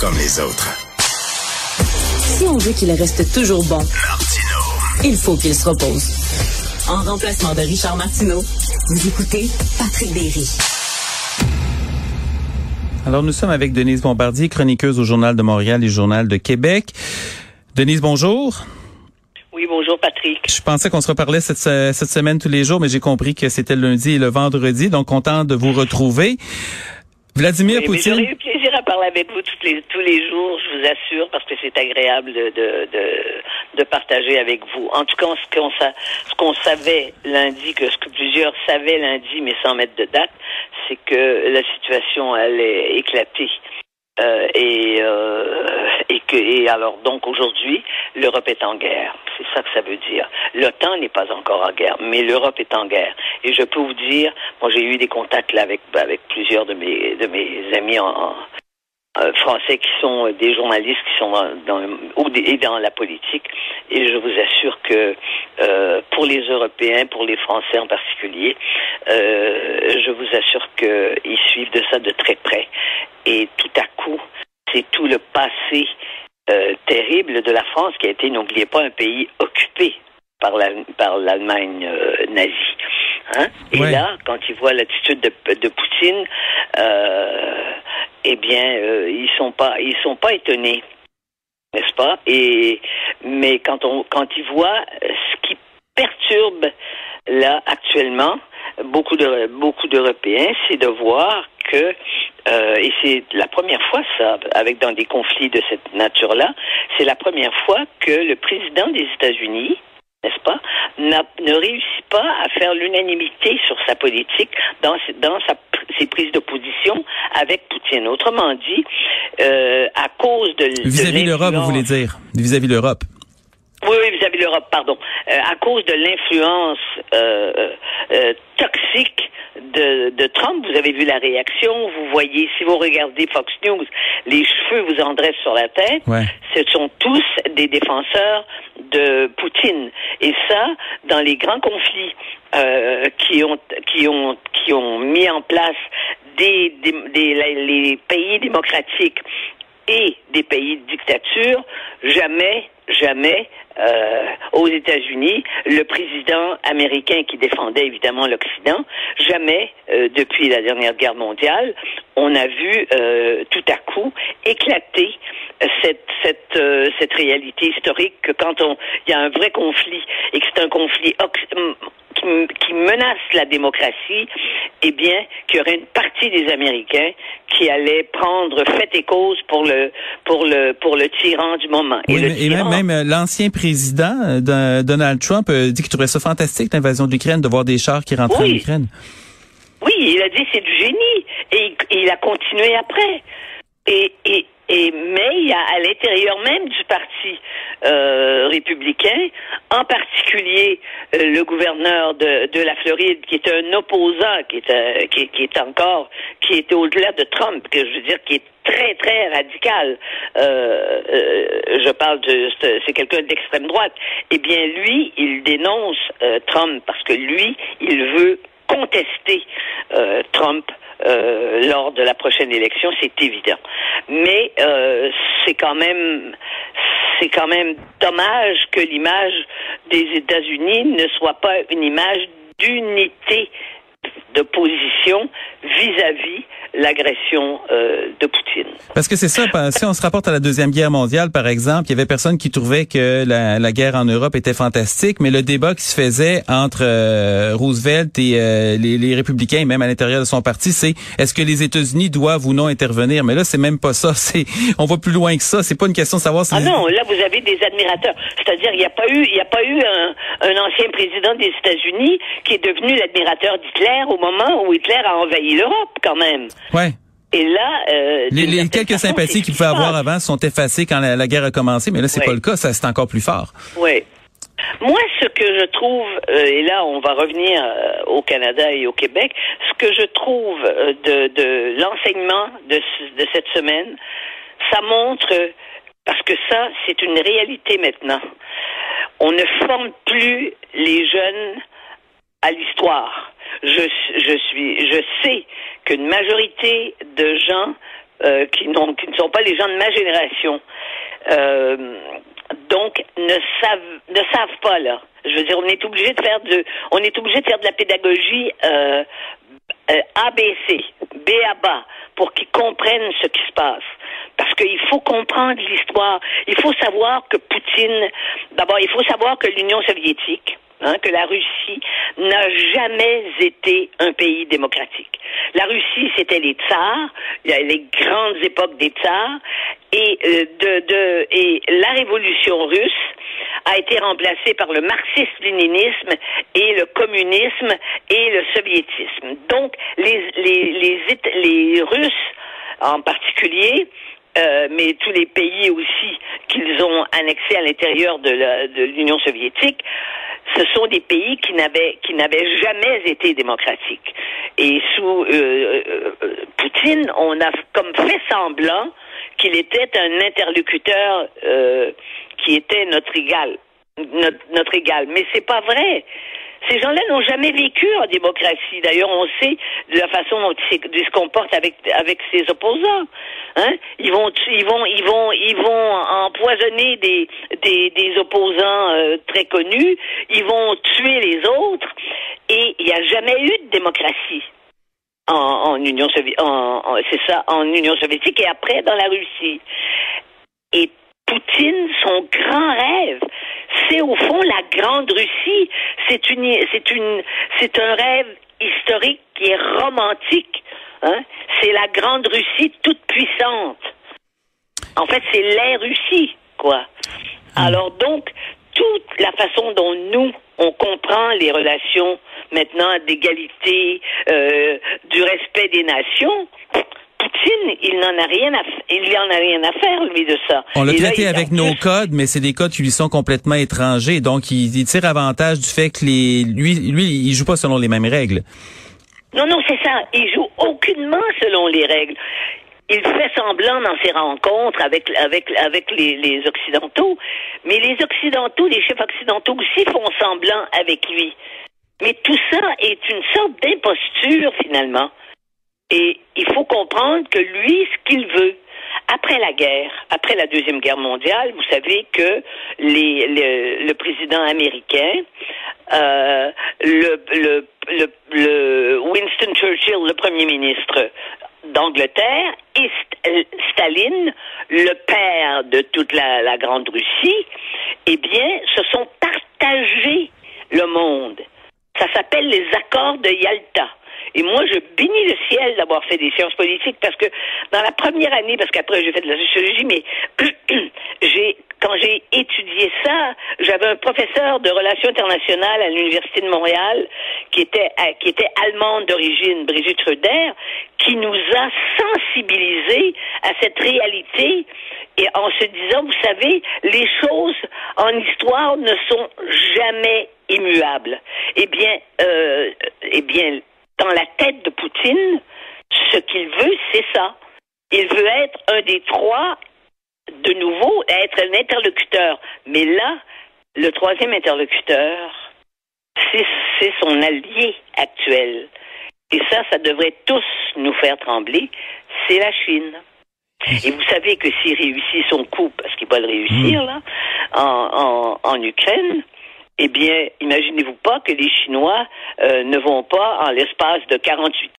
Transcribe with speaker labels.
Speaker 1: comme les autres.
Speaker 2: Si on veut qu'il reste toujours bon, il faut qu'il se repose. En remplacement de Richard Martineau, vous écoutez Patrick Berry.
Speaker 3: Alors, nous sommes avec Denise Bombardier, chroniqueuse au Journal de Montréal et Journal de Québec. Denise, bonjour.
Speaker 4: Oui, bonjour Patrick.
Speaker 3: Je pensais qu'on se reparlait cette, cette semaine tous les jours, mais j'ai compris que c'était le lundi et le vendredi, donc content de vous retrouver. Vladimir
Speaker 4: Oui,
Speaker 3: Poutine?
Speaker 4: J'aurais eu plaisir à parler avec vous tous les, tous les jours, je vous assure, parce que c'est agréable de, de, de, de partager avec vous. En tout cas, ce qu'on ce qu'on savait lundi, que ce que plusieurs savaient lundi, mais sans mettre de date, c'est que la situation allait éclater. Euh, et, euh, et que et alors donc aujourd'hui l'Europe est en guerre. C'est ça que ça veut dire. l'OTAN n'est pas encore en guerre mais l'Europe est en guerre. Et je peux vous dire moi j'ai eu des contacts là avec avec plusieurs de mes de mes amis en, en- euh, français qui sont euh, des journalistes qui sont dans, dans ou et dans la politique. Et je vous assure que euh, pour les Européens pour les Français en particulier euh, je vous assure qu'ils suivent de ça de très près et tout à coup, c'est tout le passé euh, terrible de la France qui a été, n'oubliez pas, un pays occupé par la- par l'Allemagne euh, nazie. Hein? Et
Speaker 3: Ouais.
Speaker 4: là, quand ils voient l'attitude de, de Poutine, euh, eh bien, euh, ils sont pas, ils sont pas étonnés, n'est-ce pas? Et mais quand on, quand ils voient ce qui perturbe là actuellement beaucoup de beaucoup d'Européens, c'est de voir que euh, et c'est la première fois ça avec dans des conflits de cette nature-là, c'est la première fois que le président des États-Unis n'est-ce pas, ne réussit pas à faire l'unanimité sur sa politique dans, ses- dans sa, ses prises de position avec Poutine. Autrement dit, euh, à cause de
Speaker 3: Vis-à-vis
Speaker 4: de
Speaker 3: l'Europe, vous voulez dire? Vis-à-vis l'Europe.
Speaker 4: Oui, oui, vis-à-vis de l'Europe, pardon. Euh, à cause de l'influence euh, euh, euh, toxique de, de Trump, vous avez vu la réaction, vous voyez, si vous regardez Fox News, les cheveux vous en dressent sur la tête.
Speaker 3: Ouais.
Speaker 4: Ce sont tous des défenseurs de Poutine. Et ça, dans les grands conflits euh, qui ont qui ont qui ont mis en place des, des, des- les pays démocratiques et des pays de dictature, jamais, jamais euh, aux États-Unis, le président américain qui défendait évidemment l'Occident, jamais euh, depuis la dernière guerre mondiale, on a vu euh, tout à coup éclater cette cette euh, cette réalité historique que quand on il y a un vrai conflit et que c'est un conflit qui, qui menace la démocratie, eh bien, qu'il y aurait une partie des Américains qui allait prendre fait et cause pour le pour le pour le tyran du moment.
Speaker 3: Oui,
Speaker 4: le
Speaker 3: mais- et même,
Speaker 4: tyran-
Speaker 3: même euh, l'ancien président euh, Donald Trump euh, dit qu'il trouvait ça fantastique l'invasion de l'Ukraine, de voir des chars qui rentraient
Speaker 4: Oui.
Speaker 3: en Ukraine.
Speaker 4: Oui, il a dit c'est du génie et il, il a continué après. Et, et, et mais il y a à l'intérieur même du parti euh, républicain, en particulier euh, le gouverneur de, de la Floride, qui est un opposant, qui est, euh, qui, qui est encore, qui est au-delà de Trump, que je veux dire, qui est très très radical. Euh, euh, je parle de, c'est quelqu'un d'extrême droite. Eh bien, lui, il dénonce Trump parce que lui, il veut contester Trump euh, lors de la prochaine élection, c'est évident. Mais euh, c'est quand même c'est quand même dommage que l'image des États-Unis ne soit pas une image d'unité de position vis-à-vis l'agression euh, de Poutine.
Speaker 3: Parce que c'est ça, si on se rapporte à la Deuxième Guerre mondiale, par exemple, il y avait personne qui trouvait que la, la guerre en Europe était fantastique, mais le débat qui se faisait entre euh, Roosevelt et euh, les, les républicains, même à l'intérieur de son parti, c'est est-ce que les États-Unis doivent ou non intervenir? Mais là, c'est même pas ça. C'est On va plus loin que ça. C'est pas une question de savoir si...
Speaker 4: Ah non, là vous avez des admirateurs. C'est-à-dire il n'y a pas eu, il y a pas eu un, un ancien président des États-Unis qui est devenu l'admirateur d'Hitler au moment où Hitler a envahi l'Europe, quand même.
Speaker 3: Ouais.
Speaker 4: Et là, euh,
Speaker 3: Les, quelques
Speaker 4: façon,
Speaker 3: sympathies qu'il pouvait avoir avant sont effacées quand la, la guerre a commencé, mais là, c'est
Speaker 4: Ouais.
Speaker 3: pas le cas. Ça, c'est encore plus fort.
Speaker 4: Oui. Moi, ce que je trouve, euh, et là, on va revenir euh, au Canada et au Québec, ce que je trouve de, de l'enseignement de, ce- de cette semaine, ça montre, parce que ça, c'est une réalité maintenant. On ne forme plus les jeunes à l'histoire. Je, je suis, je sais qu'une majorité de gens euh, qui, qui ne sont pas les gens de ma génération, euh, donc ne savent ne savent pas là. Je veux dire, on est obligé de faire de on est obligé de faire de la pédagogie euh, euh, ABC, B à bas, pour qu'ils comprennent ce qui se passe. Parce qu'il faut comprendre l'histoire. Il faut savoir que Poutine, d'abord, il faut savoir que l'Union soviétique, Hein, que la Russie n'a jamais été un pays démocratique. La Russie, c'était les tsars, les grandes époques des tsars, et, euh, et la révolution russe a été remplacée par le marxisme-léninisme et le communisme et le soviétisme. Donc, les Russes, en particulier, euh, mais tous les pays aussi qu'ils ont annexés à l'intérieur de l'Union soviétique, ce sont des pays qui n'avaient qui n'avaient jamais été démocratiques. Et sous euh, euh, Poutine, on a comme fait semblant qu'il était un interlocuteur qui était notre égal, notre, notre égal. Mais c'est pas vrai. Ces gens-là n'ont jamais vécu en démocratie. D'ailleurs, on sait de la façon dont ils se comportent avec avec ses opposants. Hein? Ils vont ils vont ils vont ils vont empoisonner des des, opposants euh, très connus. Ils vont tuer les autres. Et il n'y a jamais eu de démocratie. En, en Union soviétique, c'est ça, en Union soviétique et après dans la Russie. Et Poutine, son grand rêve, c'est au fond la grande Russie. C'est une, c'est une, c'est un rêve historique qui est romantique. Hein? C'est la grande Russie toute puissante. En fait, c'est la Russie, quoi. Hmm. Alors donc, toute la façon dont nous on comprend les relations maintenant d'égalité, euh, du respect des nations, Poutine, il n'en a rien à il en a rien à faire lui de ça.
Speaker 3: On l'a traité avec nos codes, mais c'est des codes qui lui sont complètement étrangers, donc il, tire avantage du fait que les lui lui il joue pas selon les mêmes règles.
Speaker 4: Non non, c'est ça, il joue aucunement selon les règles. Il fait semblant dans ses rencontres avec avec avec les, les occidentaux, mais les occidentaux, les chefs occidentaux aussi font semblant avec lui. Mais tout ça est une sorte d'imposture finalement. Et il faut comprendre que lui, ce qu'il veut, après la guerre, après la Deuxième Guerre mondiale, vous savez que les, le, le président américain, euh, le, le, le, Winston Churchill, le premier ministre d'Angleterre, et Staline, le père de toute la, la Grande Russie, eh bien, se sont partagés le monde. Ça s'appelle les accords de Yalta. Et moi, je bénis le ciel d'avoir fait des sciences politiques parce que dans la première année, parce qu'après j'ai fait de la sociologie, mais j'ai quand j'ai étudié ça, j'avais un professeur de relations internationales à l'université de Montréal qui était euh, qui était allemande d'origine, Brigitte Ruder, qui nous a sensibilisés à cette réalité et en se disant, vous savez, les choses en histoire ne sont jamais immuables. Eh bien, euh, eh bien, dans la tête de Poutine, ce qu'il veut, c'est ça. Il veut être un des trois, de nouveau, être un interlocuteur. Mais là, le troisième interlocuteur, c'est son allié actuel. Et ça, ça devrait tous nous faire trembler. C'est la Chine. Et vous savez que s'il réussit son coup, parce qu'il va le réussir, mmh. là, en, en, en Ukraine, eh bien, imaginez-vous pas que les Chinois euh, ne vont pas, en l'espace de 48